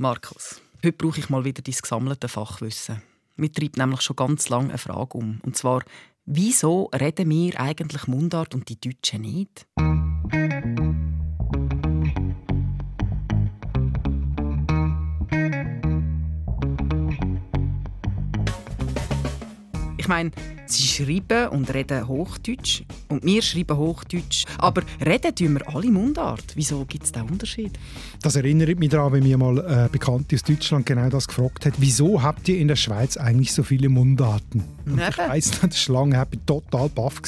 Markus, heute brauche ich mal wieder dein gesammelte Fachwissen. Mir treibt nämlich schon ganz lange eine Frage um. Und zwar, wieso reden wir eigentlich Mundart und die Deutschen nicht? Meine, sie schreiben und reden Hochdeutsch und wir schreiben Hochdeutsch. Aber reden tun wir alle Mundart. Wieso gibt es diesen Unterschied? Das erinnert mich daran, wenn mir mal eine Bekannte aus Deutschland genau das gefragt hat. Wieso habt ihr in der Schweiz eigentlich so viele Mundarten? Und ich weiss noch, das war lange, total baff.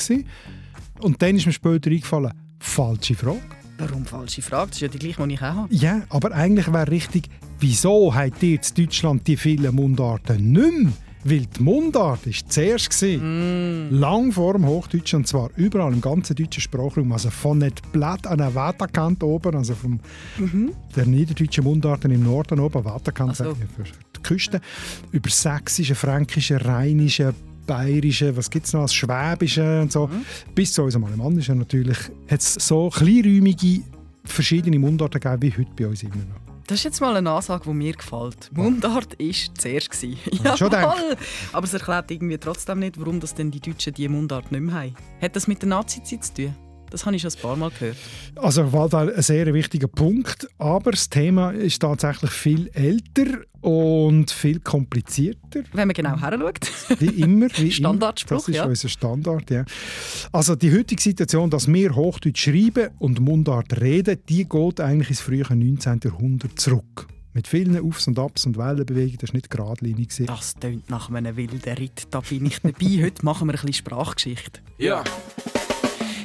Und dann ist mir später eingefallen, falsche Frage. Warum falsche Frage? Das ist ja die gleiche, die ich auch habe. Ja, aber eigentlich wäre richtig, wieso habt ihr in Deutschland die vielen Mundarten nicht mehr? Weil die Mundart war zuerst. Mm. Lang vor dem Hochdeutschen, und zwar überall im ganzen deutschen Sprachraum. Also von nicht Blatt an der Wetterkant oben, also von mhm. der niederdeutschen Mundarten im Norden oben, Wetterkant so. für die Küste, über sächsische, fränkische, rheinische, bayerische, was gibt es noch, als schwäbische und so, mhm. bis zu unserem alemannischen natürlich, hat es so kleinräumige verschiedene Mundarten gegeben wie heute bei uns immer noch. Das ist jetzt mal eine Ansage, die mir gefällt. Mundart war zuerst. Ja, schon Aber es erklärt irgendwie trotzdem nicht, warum das denn die Deutschen diese Mundart nicht mehr haben. Hat das mit der Nazizeit zu tun? Das habe ich schon ein paar Mal gehört. Also Waldal, ein sehr wichtiger Punkt, aber das Thema ist tatsächlich viel älter und viel komplizierter. Wenn man genau her Wie immer. Wie Standardspruch, Das ist ja. unser Standard, ja. Also die heutige Situation, dass wir Hochdeutsch schreiben und Mundart reden, die geht eigentlich ins frühe 19. Jahrhundert zurück. Mit vielen Aufs und Abs und Wellenbewegungen, das war nicht geradlinig. Das tönt nach einem wilden Ritt. Da bin ich dabei. Heute machen wir ein bisschen Sprachgeschichte. Ja.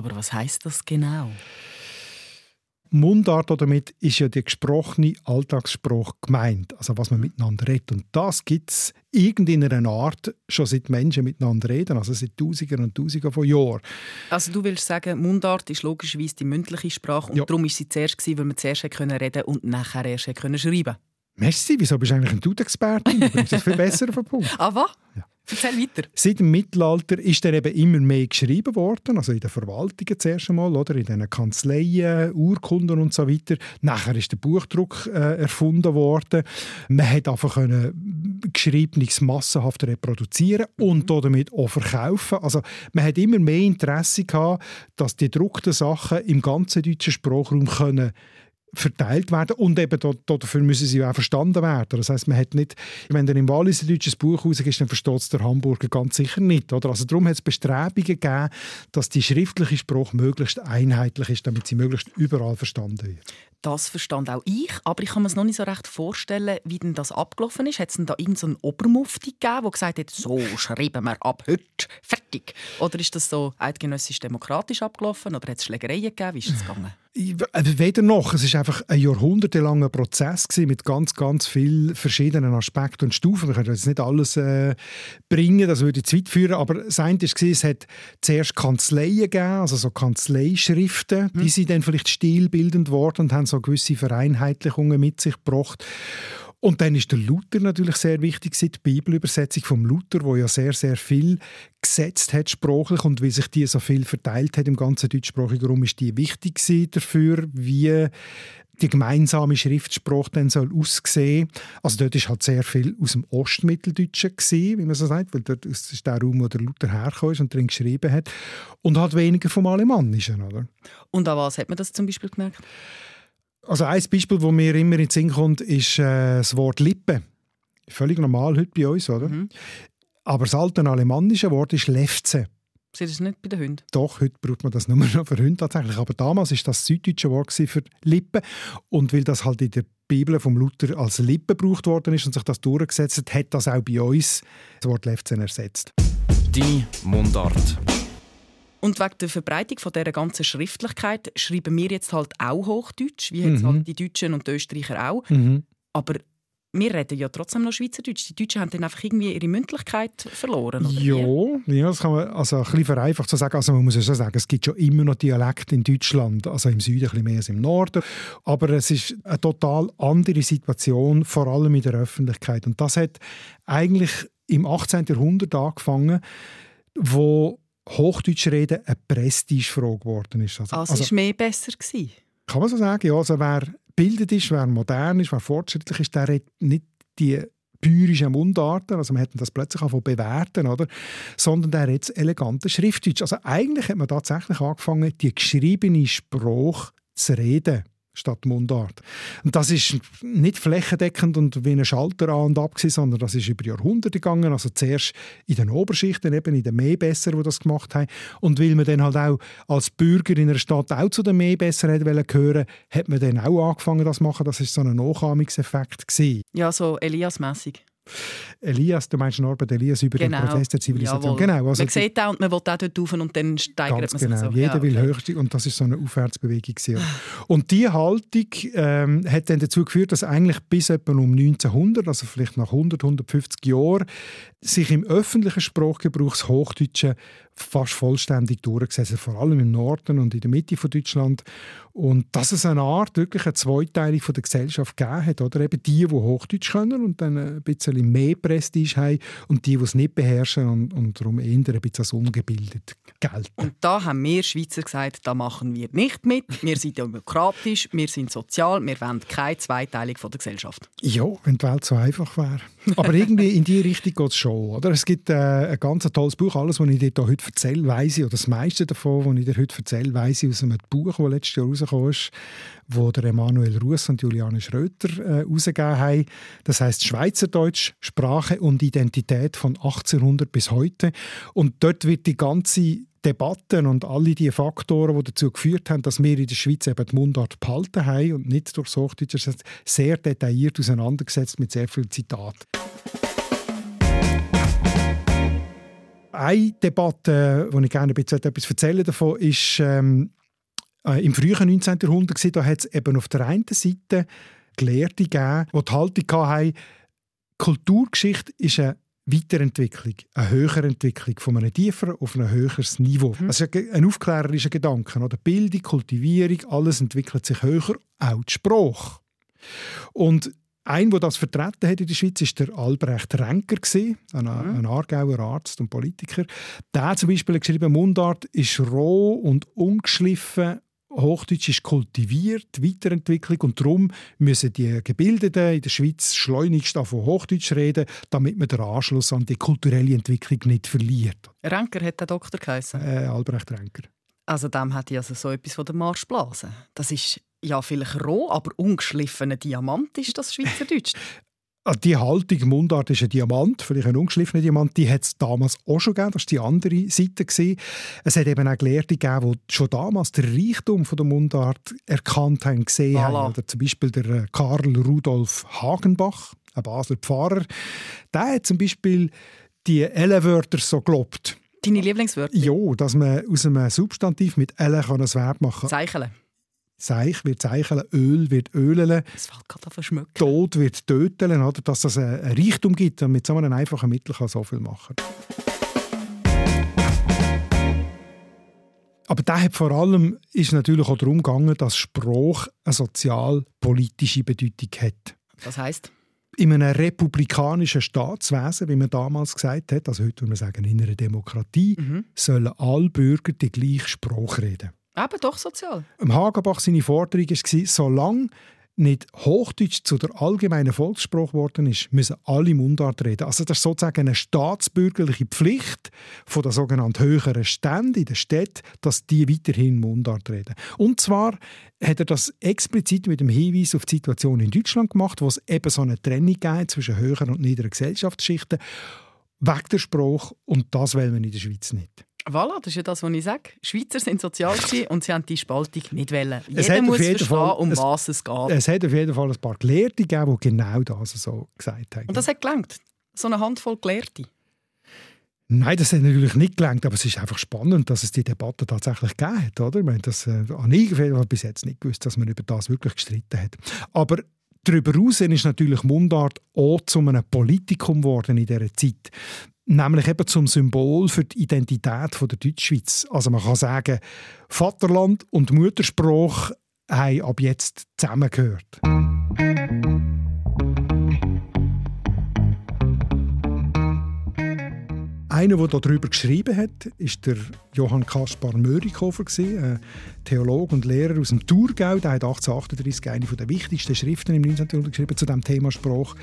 Aber was heißt das genau? Mundart damit ist ja der gesprochene Alltagssprache gemeint, also was man miteinander redet. Und das gibt es in einer Art schon seit Menschen miteinander reden, also seit Tausenden und Tausenden von Jahren. Also du willst sagen, Mundart ist logischerweise die mündliche Sprache und ja. darum war sie zuerst, gewesen, weil man zuerst reden konnte und nachher erst schreiben konnte. Merci, wieso bist du eigentlich ein Dud-Expertin? Du bist das viel besser auf den Punkt. Ah, was? Ja. Erzähl weiter. Seit dem Mittelalter ist er eben immer mehr geschrieben worden, also in den Verwaltungen zuerst einmal, oder in den Kanzleien, Urkunden und so weiter. Nachher ist der Buchdruck äh, erfunden worden. Man hat einfach können Geschriebenes massenhaft reproduzieren und mhm. damit auch verkaufen. Also man hat immer mehr Interesse gehabt, dass die gedruckten Sachen im ganzen deutschen Sprachraum können verteilt werden und eben dafür müssen sie auch verstanden werden. Das heißt, man hat nicht, wenn dann im Wallis ein deutsches Buch rausgeht, dann versteht es der Hamburger ganz sicher nicht. Oder? Also darum hat es Bestrebungen gegeben, dass die schriftliche Sprache möglichst einheitlich ist, damit sie möglichst überall verstanden wird. Das verstand auch ich, aber ich kann mir es noch nicht so recht vorstellen, wie denn das abgelaufen ist. Hat es da irgendeinen so Obermufti gegeben, der gesagt hat, so schreiben wir ab heute, fertig? Oder ist das so eidgenössisch demokratisch abgelaufen oder hat es Schlägereien gegeben? Wie ist es gegangen? Äh, weder noch. Es war einfach ein jahrhundertelanger Prozess mit ganz, ganz vielen verschiedenen Aspekten und Stufen. Wir können jetzt nicht alles äh, bringen, das würde zu weit führen. Aber das eine war, es hat zuerst Kanzleien gegeben, also so Kanzleischriften. Mhm. Die sind dann vielleicht stilbildend worden und haben so gewisse Vereinheitlichungen mit sich gebracht. Und dann ist der Luther natürlich sehr wichtig, die Bibelübersetzung vom Luther, wo ja sehr, sehr viel gesetzt hat sprachlich und wie sich die so viel verteilt hat im ganzen deutschsprachigen Raum, ist die wichtig dafür, wie die gemeinsame Schriftsprache dann soll aussehen. Also dort ist halt sehr viel aus dem Ostmitteldeutschen gewesen, wie man so sagt, weil dort ist der Raum, wo der Luther hergekommen ist und drin geschrieben hat und halt weniger vom Alemannischen, oder? Und an was hat man das zum Beispiel gemerkt? Also ein Beispiel, das mir immer in den Sinn kommt, ist äh, das Wort Lippe. Völlig normal heute bei uns, oder? Mhm. Aber das alte alemannische Wort ist Lefze. Sie das nicht bei den Hunden? Doch, heute braucht man das nur noch für Hunde tatsächlich. Aber damals war das süddeutsche Wort für Lippen. Und weil das halt in der Bibel vom Luther als Lippe gebraucht worden ist und sich das durchgesetzt hat, hat das auch bei uns das Wort Lefzen ersetzt. Die Mundart. Und wegen der Verbreitung von dieser ganzen Schriftlichkeit schreiben wir jetzt halt auch Hochdeutsch, wie jetzt mhm. halt die Deutschen und die Österreicher auch. Mhm. Aber wir reden ja trotzdem noch Schweizerdeutsch. Die Deutschen haben dann einfach irgendwie ihre Mündlichkeit verloren, oder Ja, ja, das kann man also ein bisschen vereinfacht so sagen. Also man muss ja schon sagen, es gibt schon immer noch Dialekte in Deutschland, also im Süden ein bisschen mehr als im Norden. Aber es ist eine total andere Situation, vor allem in der Öffentlichkeit. Und das hat eigentlich im 18. Jahrhundert angefangen, wo Hochdeutsch reden eine Prestigefrage geworden ist. Also, also, also ist mehr besser gewesen? Kann man so sagen, ja. Also wer gebildet ist, wer modern ist, wer fortschrittlich ist, der hat nicht die bäuerischen Mundarten, also man hätte das plötzlich auch bewerten, oder? sondern der hat jetzt elegante Schriftdeutsch. Also eigentlich hat man tatsächlich angefangen, die geschriebene Sprache zu reden statt Mundart. Und das ist nicht flächendeckend und wie ein Schalter an und ab gewesen, sondern das ist über Jahrhunderte gegangen. Also zuerst in den Oberschichten, eben in den Mehlbesser, die das gemacht haben. Und weil man dann halt auch als Bürger in einer Stadt auch zu den Mehlbesser gehören hat man dann auch angefangen, das zu machen. Das ist so ein Nachahmungseffekt gewesen. Ja, so Elias-mässig. Elias, du meinst Norbert Elias über genau. den Prozess der Zivilisation. Genau, also man sieht auch und man will auch dort rauf und dann steigert man genau. sich so. Jeder ja, will okay. höchste und das ist so eine Aufwärtsbewegung. und diese Haltung ähm, hat dann dazu geführt, dass eigentlich bis etwa um 1900, also vielleicht nach 100, 150 Jahren, sich im öffentlichen Sprachgebrauch das Hochdeutsche fast vollständig durchgesetzt, vor allem im Norden und in der Mitte von Deutschland. Und dass es eine Art, wirklich eine Zweiteilung von der Gesellschaft gegeben hat. Oder eben die, die Hochdeutsch können und dann ein bisschen mehr Prestige haben und die, die es nicht beherrschen und, und darum eher ein bisschen als ungebildet gelten. Und da haben wir Schweizer gesagt, da machen wir nicht mit. Wir sind demokratisch, wir sind sozial, wir wollen keine Zweiteilung von der Gesellschaft. Ja, wenn die Welt so einfach wäre. Aber irgendwie in diese Richtung geht es schon. Oder? Es gibt äh, ein ganz tolles Buch, alles, was ich dir heute erzähle, weiss ich, oder das meiste davon, was ich dir heute erzähle, weiss ich aus einem Buch, das letztes Jahr rausgekommen ist, wo der Emanuel Russ und Juliane Schröter äh, haben. Das heißt Schweizerdeutsch, Sprache und Identität von 1800 bis heute. Und dort wird die ganze Debatten und alle die Faktoren, die dazu geführt haben, dass wir in der Schweiz eben die Mundart behalten haben und nicht durch Hochdeutsch, sehr detailliert auseinandergesetzt mit sehr vielen Zitaten. Eine Debatte, wo ich gerne ein bisschen etwas erzählen davon, ist ähm, äh, im frühen 19. Jahrhundert. Da hat es eben auf der einen Seite Gelehrte gegeben, die die Haltung hatten, Kulturgeschichte ist eine Weiterentwicklung, eine höhere Entwicklung von einem tieferen auf ein höheres Niveau. Mhm. Also ein aufklärerischer Gedanke. Oder Bildung, Kultivierung, alles entwickelt sich höher, auch die Sprache. Und ein, der das vertreten hat in der Schweiz, ist der Albrecht Renker, ein, mhm. ein Aargauer Arzt und Politiker. Der zum Beispiel hat geschrieben, Mundart ist roh und ungeschliffen Hochdeutsch ist kultiviert, Weiterentwicklung und darum müssen die Gebildeten in der Schweiz schleunigst von Hochdeutsch reden, damit man den Anschluss an die kulturelle Entwicklung nicht verliert. Renker hat der Doktor geheißen? Äh, Albrecht Renker. Also dem hat also so etwas von der Marschblase. Das ist ja vielleicht roh, aber ungeschliffener Diamant ist das Schweizerdeutsch. Ah, die Haltung Mundart ist ein Diamant, vielleicht ein ungeschliffener Diamant, die hat es damals auch schon gegeben, das war die andere Seite. Gewesen. Es hat eben auch Gelehrte gegeben, die schon damals den Reichtum von der Mundart erkannt haben, gesehen voilà. haben. Oder zum Beispiel der äh, Karl Rudolf Hagenbach, ein Basler Pfarrer, der hat zum Beispiel die L-Wörter so gelobt. Deine Lieblingswörter? Ja, dass man aus einem Substantiv mit L ein Verb machen kann. Zeichnen. Seich wird zeicheln, Öl wird ölen. Es fällt gerade verschmücken. Tod wird töteln, oder? dass es ein Reichtum gibt und mit so einem einfachen Mittel kann so viel machen. Aber da hat vor allem ist natürlich auch darum gegangen, dass Spruch eine sozialpolitische Bedeutung hat. Das heißt? In einem republikanischen Staatswesen, wie man damals gesagt hat, also heute würde man sagen, in einer Demokratie, mhm. sollen alle Bürger die gleiche Sprache reden. Eben doch sozial. Im Hagenbach seine Forderung war, solange nicht Hochdeutsch zu der allgemeinen Volkssprache geworden ist, müssen alle Mundart reden. Also das ist sozusagen eine staatsbürgerliche Pflicht von der sogenannten höheren Stände in der Stadt, dass die weiterhin Mundart reden. Und zwar hat er das explizit mit dem Hinweis auf die Situation in Deutschland gemacht, wo es eben so eine Trennung zwischen höheren und niederen Gesellschaftsschichten, weg der Sprache und das wollen wir in der Schweiz nicht. Voilà, das ist ja das, was ich sage. Schweizer sind sozial und sie haben die Spaltung nicht wollen. Jeder muss verstehen, Fall, um es, was es geht. Es hat auf jeden Fall ein paar Gelehrte gegeben, die genau das so gesagt haben. Und das hat gelangt? So eine Handvoll Gelehrte? Nein, das hat natürlich nicht gelangt, aber es ist einfach spannend, dass es die Debatte tatsächlich gegeben hat. Oder? Ich meine, das äh, habe ich bis jetzt nicht gewusst, dass man über das wirklich gestritten hat. Aber Darüber hinaus ist natürlich Mundart auch zu einem Politikum geworden in dieser Zeit. Nämlich eben zum Symbol für die Identität der Deutschschweiz. Also man kann sagen, Vaterland und Muttersprache haben ab jetzt zusammengehört. Einer, der darüber geschrieben hat, ist der Johann Kaspar Mörikofer, ein Theologe und Lehrer aus dem Thurgau. Der hat 1838 eine der wichtigsten Schriften im 19. Jahrhundert geschrieben zu dem Thema Sprache.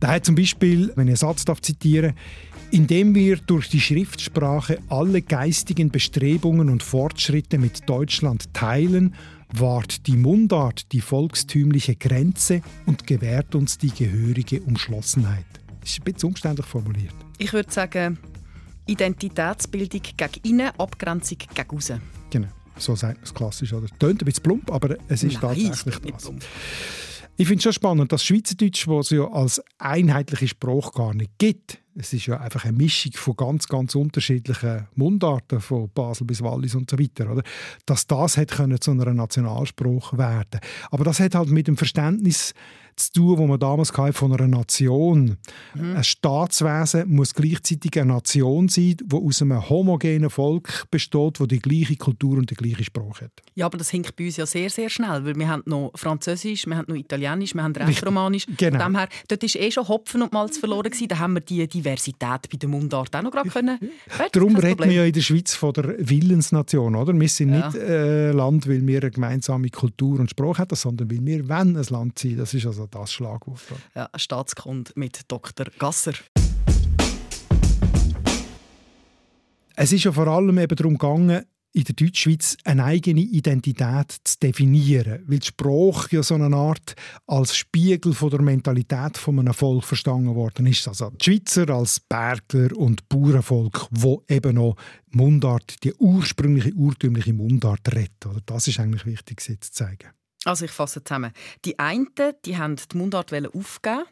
Der hat zum Beispiel, wenn ich einen Satz zitieren darf, indem wir durch die Schriftsprache alle geistigen Bestrebungen und Fortschritte mit Deutschland teilen, wahrt die Mundart die volkstümliche Grenze und gewährt uns die gehörige Umschlossenheit. Das ist ein bisschen umständlich formuliert. Ich würde sagen, Identitätsbildung gegen innen, Abgrenzung gegen außen. Genau, so sagt man es klassisch. Oder? Tönt ein bisschen plump, aber es ist Nein, tatsächlich das. Ich finde es schon spannend, dass Schweizerdeutsch, das es ja als einheitliche Sprache gar nicht gibt, es ist ja einfach eine Mischung von ganz, ganz unterschiedlichen Mundarten, von Basel bis Wallis und so weiter, oder? dass das hat können zu einer Nationalsprache werden Aber das hat halt mit dem Verständnis zu tun, wo man damals hatte, von einer Nation. Mhm. Ein Staatswesen muss gleichzeitig eine Nation sein, die aus einem homogenen Volk besteht, das die gleiche Kultur und die gleiche Sprache hat. Ja, aber das hinkt bei uns ja sehr, sehr schnell, weil wir haben noch Französisch, wir haben noch Italienisch, wir haben Rätoromanisch. Genau. Von dem her, dort ist eh schon Hopfen und Malz verloren. Da haben wir die Diversität bei der Mundart auch noch gerade können. Darum reden wir ja in der Schweiz von der Willensnation, oder? Wir sind ja. nicht ein äh, Land, weil wir eine gemeinsame Kultur und Sprache haben, sondern weil wir wenn ein Land sind. Das ist also das Schlagwort. Ja, Staatskund mit Dr. Gasser. Es ist ja vor allem eben darum gegangen, in der Deutschschweiz eine eigene Identität zu definieren, weil die Sprache ja so eine Art als Spiegel von der Mentalität von einem Volk verstanden worden ist. Also die Schweizer als Bergler und Bauernvolk, wo eben noch Mundart, die ursprüngliche, urtümliche Mundart redet. Das ist eigentlich wichtig, zu zeigen. Also ich fasse zusammen. Die einen die haben die Mundart aufgeben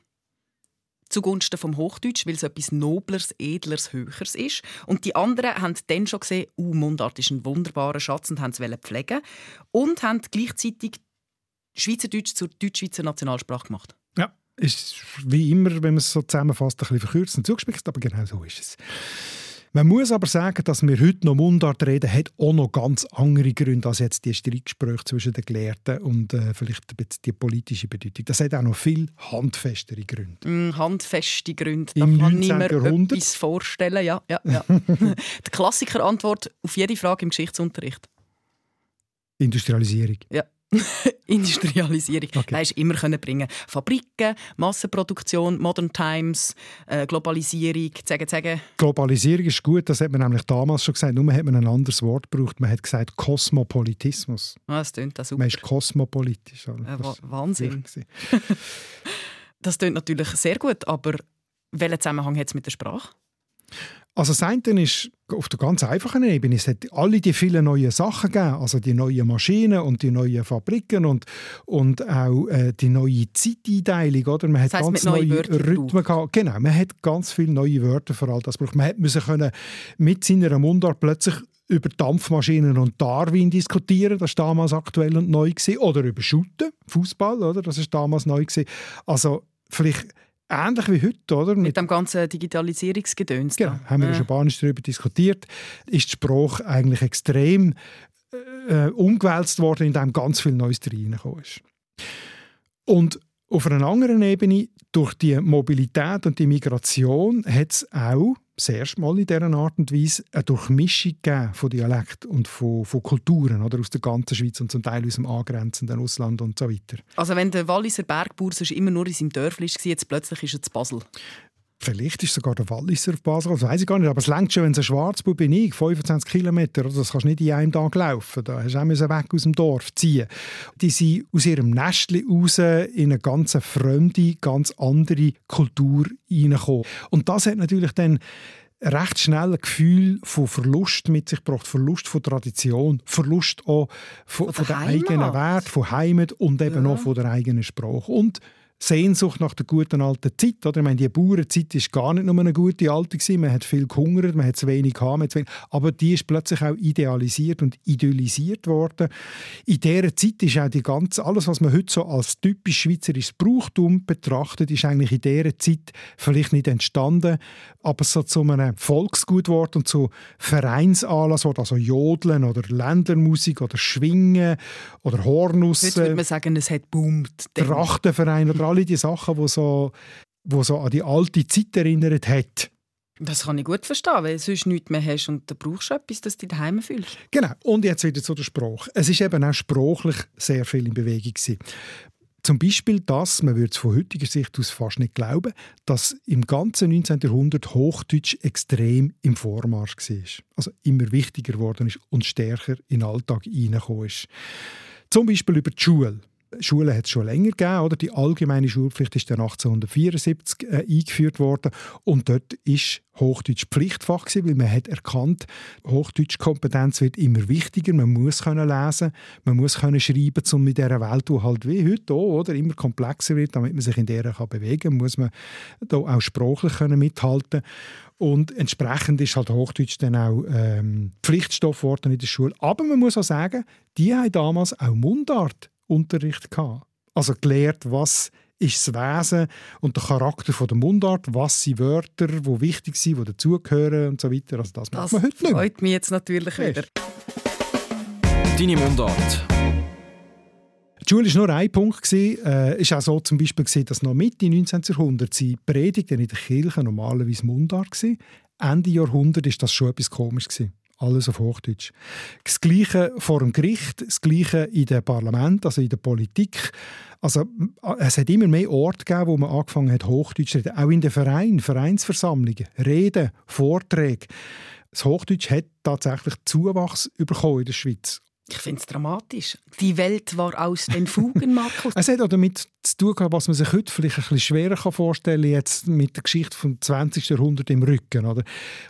zugunsten vom Hochdeutsch, weil es etwas Nobleres, Edleres, Höheres ist. Und die anderen haben dann schon gesehen, uh, Mundart ist ein wunderbarer Schatz und haben es pflegen und haben gleichzeitig Schweizerdeutsch zur Deutschschweizer Nationalsprache gemacht. Ja, ist wie immer, wenn man es so zusammenfasst, ein bisschen verkürzt und zugespitzt, aber genau so ist es. Man muss aber sagen, dass wir heute noch Mundart reden, hat auch noch ganz andere Gründe als jetzt die Streitgespräche zwischen den Gelehrten und äh, vielleicht die politische Bedeutung. Das hat auch noch viel handfestere Gründe. Mm, handfeste Gründe, da Im kann Jahrhundert. etwas vorstellen. Ja, ja, ja. die Klassikerantwort auf jede Frage im Geschichtsunterricht. Industrialisierung. Ja. Industrialisierung. Okay. Nein, immer können bringen. Fabriken, Massenproduktion, Modern Times, äh, Globalisierung, sagen, sagen. Globalisierung ist gut, das hat man nämlich damals schon gesagt. Nur hat man ein anderes Wort gebraucht. Man hat gesagt Kosmopolitismus. Ah, das klingt das super. Man ist kosmopolitisch. Also äh, Wahnsinn. das klingt natürlich sehr gut, aber welchen Zusammenhang hat es mit der Sprache? Also das eine ist auf der ganz einfachen Ebene. Es hat alle die vielen neuen Sachen gegeben, also die neuen Maschinen und die neuen Fabriken und, und auch äh, die neue Zeiteinteilung. Oder? Man das hat ganz neue, Rhythmen gehabt. Genau, man hat ganz viele neue Wörter für all das gebraucht. Man musste können mit seiner Mundart plötzlich über Dampfmaschinen und Darwin diskutieren, das war damals aktuell und neu gewesen. oder über Shooten, Fußball, oder? Das ist damals neu gewesen. Also vielleicht ähnlich wie heute, oder? Mit, Mit dem ganzen Digitalisierungsgedöns. Genau, haben wir ja. schon banisch darüber diskutiert. Ist die Sprache eigentlich extrem äh, umgewälzt worden, indem ganz viel Neues reingekommen ist. Und auf einer anderen Ebene, durch die Mobilität und die Migration, hat es auch das erste Mal in dieser Art und Weise eine Durchmischung gegeben von Dialekt und von, von Kulturen oder, aus der ganzen Schweiz und zum Teil aus dem angrenzenden Ausland und so weiter. Also wenn der Walliser Bergbauer immer nur in seinem Dörfli war, jetzt plötzlich ist er zu Basel. Vielleicht ist sogar der Walliser auf Basel, das weiß ich gar nicht. Aber es längt schon, wenn es ein Schwarzbub bin ich, 25 Kilometer, das kannst du nicht in einem Tag laufen. Da hast du auch weg aus dem Dorf ziehen. Die sind aus ihrem Nestchen raus in eine ganz fremde, ganz andere Kultur reingekommen. Und das hat natürlich dann recht schnell ein Gefühl von Verlust mit sich gebracht. Verlust von Tradition, Verlust auch von, von, von der eigenen Wert, von Heimat und eben ja. auch von der eigenen Sprache. Und Sehnsucht nach der guten alten Zeit. Oder? Ich meine, die Bauernzeit war gar nicht nur eine gute alte. Gewesen. Man hat viel gehungert, man hat zu wenig gehabt. Wenig, aber die ist plötzlich auch idealisiert und idyllisiert worden. In dieser Zeit ist auch die ganze, alles, was man heute so als typisch schweizerisches Brauchtum betrachtet, ist eigentlich in dieser Zeit vielleicht nicht entstanden, aber so zu einem Volksgut geworden und zu Vereinsanlass, also Jodeln oder Ländlermusik oder Schwingen oder Hornus. Heute würde man sagen, es hat boomt. Trachtenverein oder alle die Sachen, die so, wo so an die alte Zeit erinnert hat. Das kann ich gut verstehen, weil du sonst nichts mehr hast und dann brauchst du etwas, dass du dich daheim fühlst. Genau. Und jetzt wieder zu der Sprache. Es ist eben auch sprachlich sehr viel in Bewegung gewesen. Zum Beispiel das, man würde es von heutiger Sicht aus fast nicht glauben, dass im ganzen 19. Jahrhundert Hochdeutsch extrem im Vormarsch war. Also immer wichtiger geworden ist und stärker in den Alltag hineingekommen ist. Zum Beispiel über die Schule. Schulen hat es schon länger gegeben. Oder? Die allgemeine Schulpflicht ist dann 1874 äh, eingeführt worden. Und dort ist Hochdeutsch Pflichtfach gewesen, weil man hat erkannt, Hochdeutschkompetenz wird immer wichtiger. Man muss können lesen, man muss können schreiben, um mit dieser Welt, die halt wie heute auch, oder immer komplexer wird, damit man sich in der kann bewegen, muss man da auch sprachlich können mithalten. Und entsprechend ist halt Hochdeutsch dann auch ähm, Pflichtstoff geworden in der Schule. Aber man muss auch sagen, die haben damals auch Mundart Unterricht gehabt. Also gelehrt, was ist das Wesen und der Charakter von der Mundart, was sind Wörter, die wichtig sind, die dazugehören und so weiter. Also das, das macht man heute nicht freut mich jetzt natürlich wieder. Deine Mundart. Die Schule war nur ein Punkt. Es äh, ist auch so zum Beispiel, dass noch Mitte 19. Jahrhundert die Predigten in der Kirche normalerweise Mundart waren. Ende Jahrhundert war das schon etwas komisch. Gewesen. Alles auf Hochdeutsch. Das Gleiche vor dem Gericht, das Gleiche in dem Parlament, also in der Politik. Also, es hat immer mehr Orte gegeben, wo man angefangen hat, Hochdeutsch zu reden. Auch in den Vereinen, Vereinsversammlungen, Reden, Vorträge. Das Hochdeutsch hat tatsächlich Zuwachs bekommen in der Schweiz. Ich finde es dramatisch. Die Welt war aus den Fugen, Markus. es hat auch damit zu tun was man sich heute vielleicht ein bisschen schwerer vorstellen kann, jetzt mit der Geschichte vom 20. Jahrhundert im Rücken. Oder?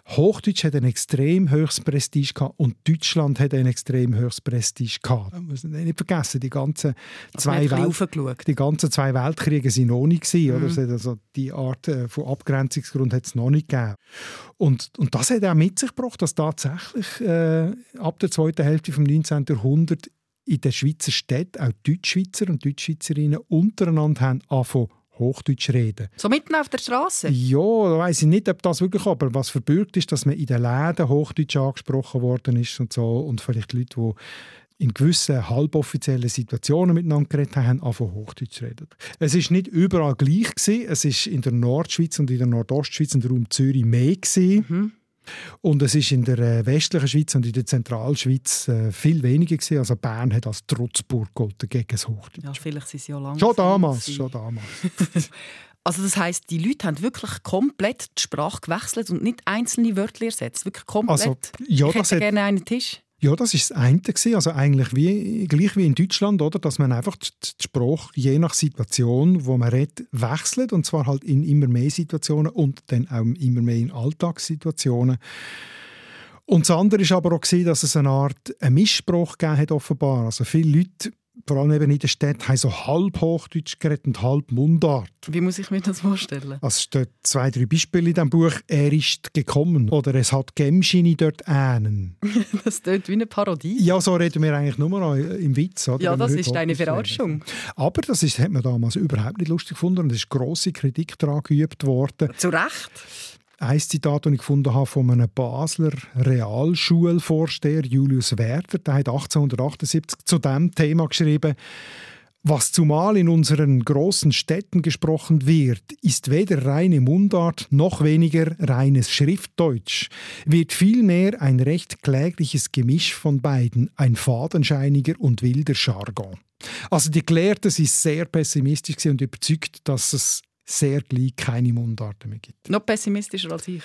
Hochdeutsch hat ein extrem hohes Prestige gehabt und Deutschland hat ein extrem hohes Prestige gehabt. Das muss man nicht vergessen, die ganzen, zwei, Welt, die ganzen zwei Weltkriege waren noch nicht. Gewesen, mhm. oder? Also die Art äh, von Abgrenzungsgrund hat es noch nicht gegeben. Und, und das hat auch mit sich gebracht, dass tatsächlich äh, ab der zweiten Hälfte des 19. Jahrhunderts in den Schweizer Städten auch Deutschschweizer und Deutschschweizerinnen untereinander haben angefangen, Hochdeutsch reden. So mitten auf der Straße? Ja, da weiß ich nicht, ob das wirklich, aber was verbürgt ist, dass man in den Läden Hochdeutsch angesprochen worden ist und so und vielleicht Leute, die in gewissen halboffiziellen Situationen miteinander geredet haben, anfangen Hochdeutsch reden. Es ist nicht überall gleich gewesen. Es ist in der Nordschweiz und in der Nordostschweiz und Raum Zürich mehr gewesen. Mhm. Und es ist in der äh, westlichen Schweiz und in der Zentralschweiz äh, viel weniger gewesen. Also Bern hat als Trutzburg gegen das Hochdeutsch. Ja, vielleicht sind sie ja lange. Schon damals, schon damals. also das heißt, die Leute haben wirklich komplett die Sprache gewechselt und nicht einzelne Wörter ersetzt. Wirklich komplett. Also, ja, ich hätte gerne einen Tisch. Ja, das ist das eine. Also eigentlich wie, gleich wie in Deutschland, oder? dass man einfach die Sprache je nach Situation, wo man redet, wechselt. Und zwar halt in immer mehr Situationen und dann auch immer mehr in Alltagssituationen. Und das andere ist aber auch, dass es eine Art Missspruch gegeben hat, offenbar. Also viele Leute vor allem eben in der Stadt, haben so halb Hochdeutsch geredet und halb Mundart. Wie muss ich mir das vorstellen? Also es stehen zwei, drei Beispiele in diesem Buch. «Er ist gekommen» oder «Es hat Gemschini dort einen». das klingt wie eine Parodie. Ja, so reden wir eigentlich nur noch im Witz. Oder? Ja, das ist eine Verarschung. Aber das ist, hat man damals überhaupt nicht lustig gefunden und es ist grosse Kritik daran geübt worden. Zu Recht? Ein Zitat, das ich gefunden habe von einem Basler Realschulvorsteher Julius Werder, der hat 1878 zu dem Thema geschrieben, was zumal in unseren großen Städten gesprochen wird, ist weder reine Mundart noch weniger reines Schriftdeutsch, wird vielmehr ein recht klägliches Gemisch von beiden, ein fadenscheiniger und wilder Jargon. Also die Gelehrten sind sehr pessimistisch und überzeugt, dass es sehr gleich keine Mundarten mehr gibt. Noch pessimistischer als ich.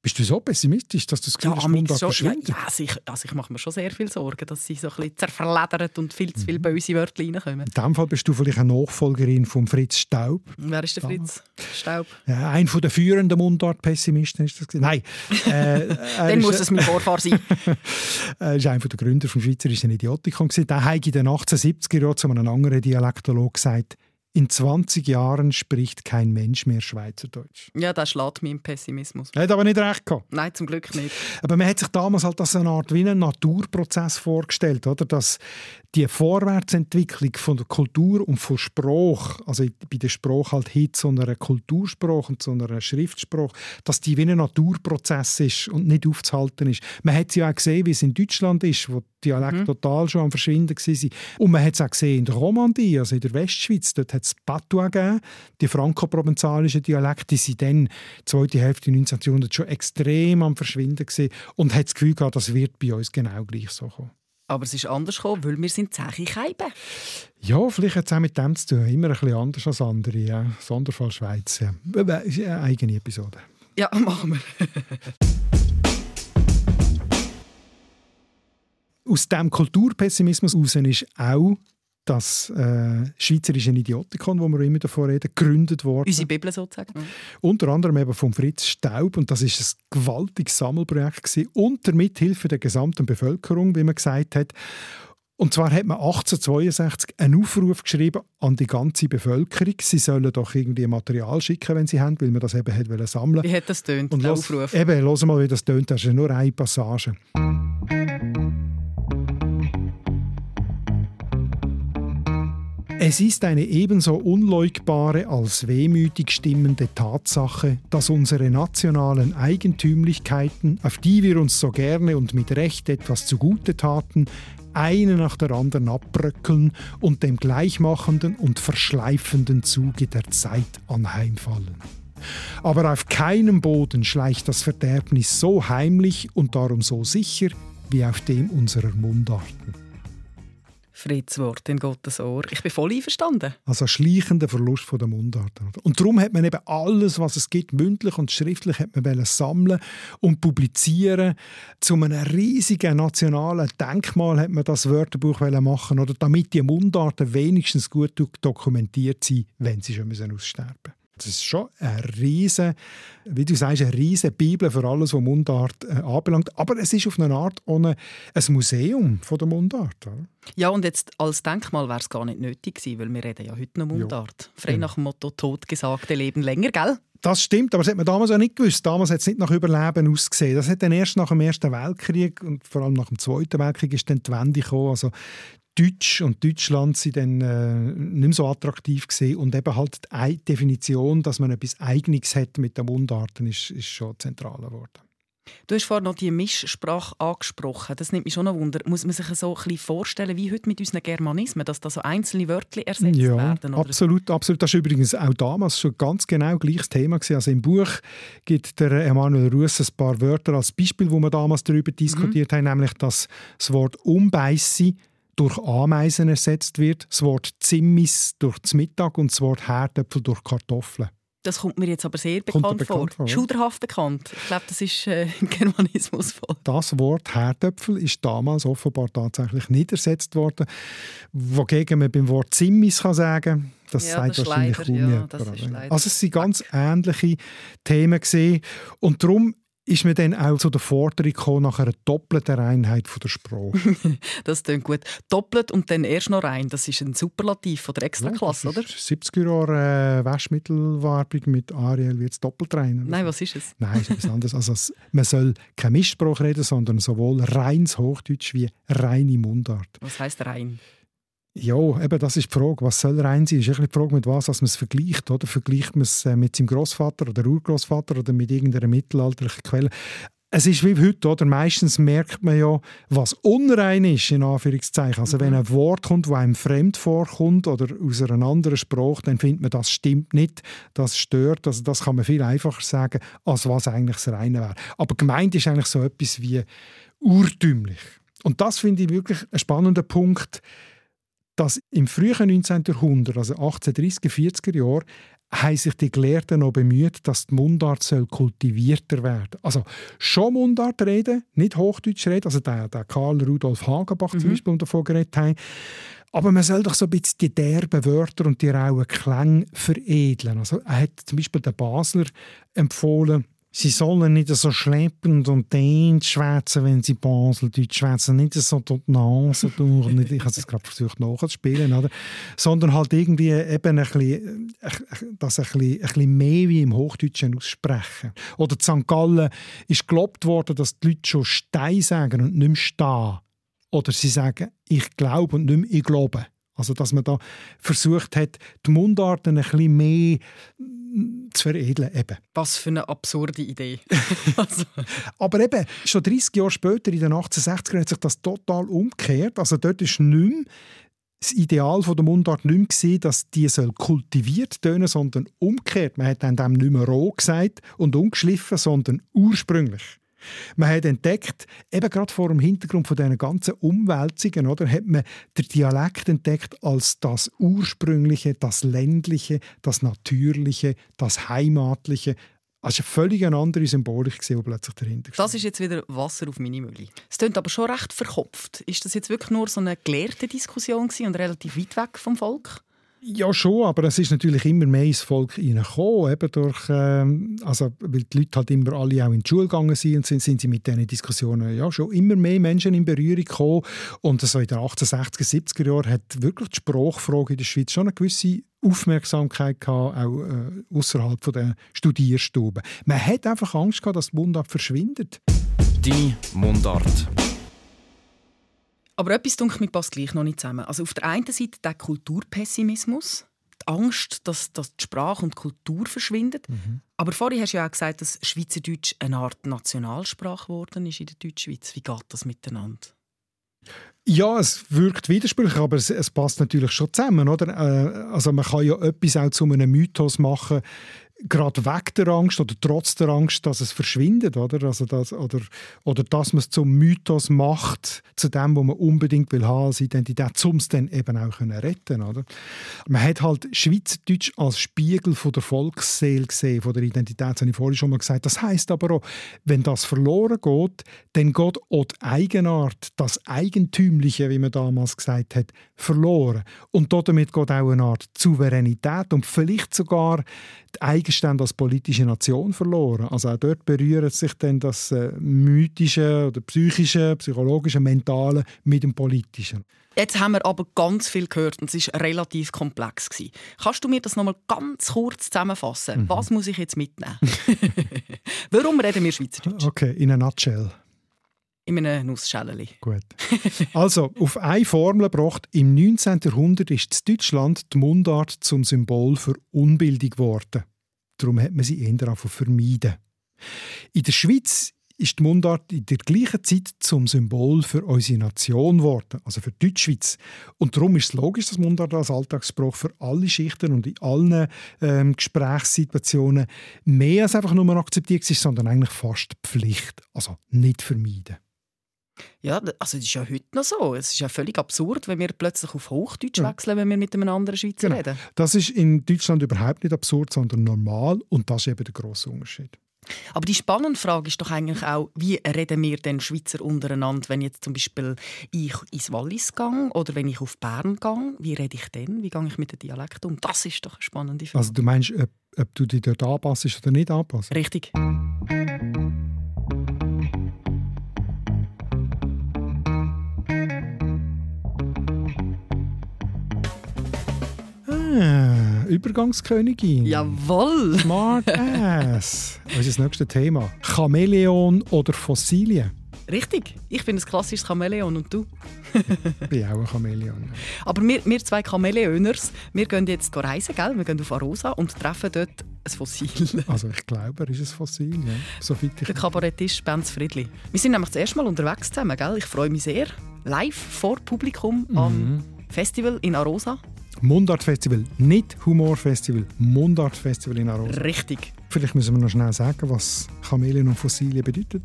Bist du so pessimistisch, dass du das Gefühl ja, hast, Mundart schon, verschwindet? Ja, also ich, also ich mache mir schon sehr viel Sorgen, dass sie so ein bisschen zerfledert und viel zu viele mhm. böse Wörter reinkommen. In diesem Fall bist du vielleicht eine Nachfolgerin von Fritz Staub. Wer ist der Fritz Staub? Ja, ein von der führenden Mundart-Pessimisten ist das. Nein. Äh, Dann muss es mein Vorfahr sein. er ist einer der Gründer des Schweizerischen Idiotikon. Der hat in den 1870er Jahren zu einem anderen Dialektolog gesagt, in 20 Jahren spricht kein Mensch mehr Schweizerdeutsch. Ja, das schlägt im Pessimismus. Hat aber nicht recht gehabt. Nein, zum Glück nicht. Aber man hat sich damals halt als eine Art wie einen Naturprozess vorgestellt, oder? dass die Vorwärtsentwicklung von der Kultur und von Spruch, also bei der Spruch halt hin zu einer Kulturspruch und zu einer Schriftspruch, dass die wie ein Naturprozess ist und nicht aufzuhalten ist. Man hat ja auch gesehen, wie es in Deutschland ist, wo die Dialekte mhm. total schon am Verschwinden waren. Und man hat es auch gesehen in der Romandie, also in der Westschweiz, dort hat es Patois gegeben, die franco-provenzalischen Dialekte, die sind dann, zweite Hälfte des 19. Jahrhunderts, schon extrem am Verschwinden gewesen und hat das Gefühl gehabt, das wird bei uns genau gleich so kommen. Aber es ist anders gekommen, weil wir sind Zeche Keiben. Ja, vielleicht hat es auch mit dem zu tun. Immer ein bisschen anders als andere. Ja. Sonderfall Schweiz. Ja. Das ist eine eigene Episode. Ja, machen wir. Aus diesem Kulturpessimismus heraus ist auch das äh, Schweizerische Idiotikon, wo wir immer davon reden, gegründet worden. Unsere Bibel sozusagen. Mhm. Unter anderem eben von Fritz Staub und das ist ein gewaltiges Sammelprojekt gewesen, unter Mithilfe der gesamten Bevölkerung, wie man gesagt hat. Und zwar hat man 1862 einen Aufruf geschrieben an die ganze Bevölkerung. Sie sollen doch irgendwie Material schicken, wenn sie haben, weil man das eben hat sammeln Wie hat das tönt, der Aufruf? Eben, hören mal, wie das tönt. Das ist nur eine Passage. Es ist eine ebenso unleugbare als wehmütig stimmende Tatsache, dass unsere nationalen Eigentümlichkeiten, auf die wir uns so gerne und mit Recht etwas zugute taten, eine nach der anderen abbröckeln und dem gleichmachenden und verschleifenden Zuge der Zeit anheimfallen. Aber auf keinem Boden schleicht das Verderbnis so heimlich und darum so sicher wie auf dem unserer Mundarten. Fritz Wort in Gottes Ohr. Ich bin voll einverstanden. Also schleichender Verlust von der Mundart. Und darum hat man eben alles, was es gibt, mündlich und schriftlich, hat man sammeln und publizieren. Zu einem riesigen nationalen Denkmal hat man das Wörterbuch machen oder damit die Mundarten wenigstens gut dokumentiert sind, wenn sie schon aussterben müssen. Das ist schon eine riesige, wie du sagst, eine riesige Bibel für alles, was Mundart äh, anbelangt. Aber es ist auf eine Art ohne ein Museum von der Mundart. Oder? Ja, und jetzt als Denkmal wäre es gar nicht nötig gewesen, weil wir reden ja heute noch Mundart. Ja. Frei nach dem Motto «Totgesagte leben länger», gell? Das stimmt, aber das hat man damals auch nicht gewusst. Damals hat es nicht nach Überleben ausgesehen. Das hat dann erst nach dem Ersten Weltkrieg und vor allem nach dem Zweiten Weltkrieg ist dann die Wende gekommen. Also Deutsch und Deutschland sind dann äh, nicht mehr so attraktiv gesehen und eben halt die Definition, dass man etwas Eigenes hat mit den Mundarten, ist, ist schon zentral geworden. Du hast vorhin noch die Mischsprache angesprochen. Das nimmt mich schon ein Wunder. Muss man sich so ein bisschen vorstellen, wie heute mit unseren Germanismen, dass da so einzelne Wörter ersetzt ja, werden? Oder? Absolut, absolut. Das war übrigens auch damals schon ganz genau gleiches Thema. Gewesen. Also im Buch gibt der Emanuel Russ ein paar Wörter als Beispiel, wo wir damals darüber diskutiert mhm. haben, nämlich dass das Wort «umbeissen» durch Ameisen ersetzt wird, das Wort Zimmis durch das Mittag und das Wort Herdöpfel durch Kartoffeln. Das kommt mir jetzt aber sehr bekannt, bekannt vor. vor Schuderhaft bekannt. Ich glaube, das ist äh, Germanismus voll. Das Wort Herdöpfel ist damals offenbar tatsächlich nicht ersetzt worden. Wogegen man beim Wort Zimmis kann sagen das ja, sagt das wahrscheinlich kaum ja, Also es sind ganz ähnliche Themen gesehen und darum ist man dann auch zu der Forderung nach einer doppelten Reinheit von der Sprache. das klingt gut. Doppelt und dann erst noch rein, das ist ein Superlativ von der Extraklasse, ja, oder? 70er Jahre äh, Waschmittelwerbung mit Ariel wird es doppelt rein. Nein, was ist es? Nein, ist etwas anderes. Also, man soll kein Mischspruch reden, sondern sowohl reines Hochdeutsch wie reine Mundart. Was heißt rein? Ja, eben, das ist die Frage. Was soll rein sein? Ist die Frage, mit was man es vergleicht. Oder? Vergleicht man es äh, mit seinem Großvater oder Urgroßvater oder mit irgendeiner mittelalterlichen Quelle? Es ist wie heute, oder? Meistens merkt man ja, was unrein ist, in Anführungszeichen. Also, mhm. wenn ein Wort kommt, das einem fremd vorkommt oder aus einer anderen Sprache, dann findet man, das stimmt nicht, das stört. Also, das kann man viel einfacher sagen, als was eigentlich das Reine wäre. Aber gemeint ist eigentlich so etwas wie urtümlich. Und das finde ich wirklich ein spannender Punkt dass im frühen 19. Jahrhundert, also 1830er, 40er Jahre, haben sich die Gelehrten noch bemüht, dass die Mundart soll kultivierter werden Also schon Mundart reden, nicht Hochdeutsch reden, also der, der Karl Rudolf Hagenbach mhm. zum Beispiel, der davon geredet haben. Aber man soll doch so ein bisschen die derben Wörter und die rauen Klänge veredeln. Also er hat zum Beispiel den Basler empfohlen, Sie sollen nicht so schleppend und dehnt schwätzen, wenn sie Baseldeutsch schwätzen. Nicht so durch die Nase durch. Nicht, ich habe es gerade versucht nachzuspielen. Oder? Sondern halt irgendwie eben ein bisschen, das ein bisschen, ein bisschen mehr wie im Hochdeutschen aussprechen. Oder in St. Gallen ist gelobt worden, dass die Leute schon Stein sagen und nicht mehr stehen. Oder sie sagen, ich glaube und nicht mehr ich glaube. Also, dass man da versucht hat, die Mundarten ein bisschen mehr zu veredeln. Eben. Was für eine absurde Idee. also. Aber eben, schon 30 Jahre später, in den 1860ern, hat sich das total umgekehrt. Also dort ist nicht mehr das Ideal der Mundart nicht mehr, dass die soll kultiviert tönen, sondern umgekehrt. Man hat dann dem nicht mehr roh gesagt und ungeschliffen, sondern ursprünglich. Man hat entdeckt, eben gerade vor dem Hintergrund von diesen ganzen Umwälzungen, oder, hat man den Dialekt entdeckt als das Ursprüngliche, das Ländliche, das Natürliche, das Heimatliche. Also eine völlig andere Symbolik, die plötzlich dahinter Das ist jetzt wieder Wasser auf meine Mühle. Es klingt aber schon recht verkopft. Ist das jetzt wirklich nur so eine gelehrte Diskussion und relativ weit weg vom Volk? Ja, schon, aber es ist natürlich immer mehr ins Volk hineingekommen, eben durch, ähm, also, weil die Leute halt immer alle auch in die Schule gegangen sind und sind, sind sie mit diesen Diskussionen ja schon immer mehr Menschen in Berührung gekommen und so in den 1860er, 70er Jahren hat wirklich die Sprachfrage in der Schweiz schon eine gewisse Aufmerksamkeit gehabt, auch äh, außerhalb der Studierstuben. Man hat einfach Angst gehabt, dass die Mundart verschwindet. Die Mundart. Aber etwas dunkel mit passt gleich noch nicht zusammen. Also auf der einen Seite der Kulturpessimismus, die Angst, dass, dass die Sprache und die Kultur verschwindet. Mhm. Aber vorhin hast du ja auch gesagt, dass Schweizerdeutsch eine Art Nationalsprache geworden ist in der Deutschschweiz. Wie geht das miteinander? Ja, es wirkt widersprüchlich, aber es, es, passt natürlich schon zusammen. Oder? Äh, also man kann ja etwas auch zu einem Mythos machen, gerade weg der Angst oder trotz der Angst, dass es verschwindet, oder? Also das, oder, oder dass man es zum Mythos macht, zu dem, wo man unbedingt will haben als Identität, um es dann eben auch können retten, oder? Man hat halt Schweizerdeutsch als Spiegel von der Volksseele gesehen, von der Identität, das habe ich vorhin schon mal gesagt. Das heißt aber auch, wenn das verloren geht, dann geht auch die Eigenart, das Eigentümliche, wie man damals gesagt hat, verloren. Und damit geht auch eine Art Souveränität und vielleicht sogar die Eigenstände als politische Nation verloren. Also auch dort berührt sich dann das äh, mythische oder psychische, psychologische, mentale mit dem politischen. Jetzt haben wir aber ganz viel gehört und es war relativ komplex. Gewesen. Kannst du mir das nochmal ganz kurz zusammenfassen? Mhm. Was muss ich jetzt mitnehmen? Warum reden wir Schweizerdeutsch? Okay, in a nutshell. In einem Nussschäleli. Gut. Also, auf eine Formel gebracht, im 19. Jahrhundert ist in Deutschland die Mundart zum Symbol für Unbildung geworden. Darum hat man sie eher vermeiden. In der Schweiz ist die Mundart in der gleichen Zeit zum Symbol für unsere Nation geworden, also für die Deutschschweiz. Und darum ist es logisch, dass Mundart als Alltagsspruch für alle Schichten und in allen ähm, Gesprächssituationen mehr als einfach nur akzeptiert ist, sondern eigentlich fast Pflicht, also nicht vermeiden. Ja, also das ist ja heute noch so. Es ist ja völlig absurd, wenn wir plötzlich auf Hochdeutsch wechseln, wenn wir mit einem anderen Schweizer genau. reden. Das ist in Deutschland überhaupt nicht absurd, sondern normal und das ist eben der grosse Unterschied. Aber die spannende Frage ist doch eigentlich auch, wie reden wir denn Schweizer untereinander, wenn jetzt zum Beispiel ich ins Wallis gehe oder wenn ich auf Bern gehe, wie rede ich denn? Wie gehe ich mit dem Dialekt um? Das ist doch eine spannende Frage. Also du meinst, ob, ob du dich dort anpasst oder nicht anpasst? Richtig. Ah, Übergangskönigin. Jawohl. Smart Ass. Was ist das nächste Thema? Chamäleon oder Fossilien? Richtig. Ich bin ein klassisches Chamäleon und du? ich bin auch ein Chamäleon. Aber wir, wir zwei Chamäleoners, wir gehen jetzt reisen, gell? Wir gehen auf Arosa und treffen dort ein Fossil. also ich glaube, er ist ein Fossil, ja. So ich Der Kabarettist Benz Friedli. Wir sind nämlich das erste Mal unterwegs zusammen, gell? Ich freue mich sehr. Live vor Publikum mhm. am Festival in Arosa. Mundart-Festival, nicht Humor-Festival, Mundart-Festival in Arosa. Richtig. Vielleicht müssen wir noch schnell sagen, was Chamäleon und Fossilien bedeutet.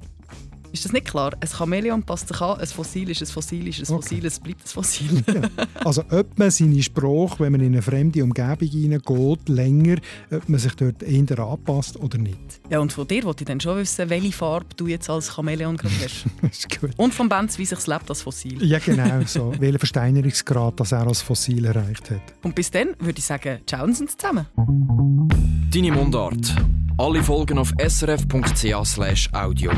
Ist das nicht klar? Ein Chamäleon passt sich an, ein Fossil ist ein Fossil, ist ein Fossil, okay. es bleibt ein Fossil. ja. Also ob man seine Sprache, wenn man in eine fremde Umgebung hineingeht, länger, ob man sich dort eher anpasst oder nicht. Ja, und von dir wollte ich dann schon wissen, welche Farbe du jetzt als Chamäleon gerade hast. ist gut. Und von Benz, wie sich es lebt als Fossil. Ja, genau so. welchen Versteinerungsgrad das er als Fossil erreicht hat. Und bis dann würde ich sagen, ciao zusammen. Deine Mundart Alle Folgen auf srf.ch audio.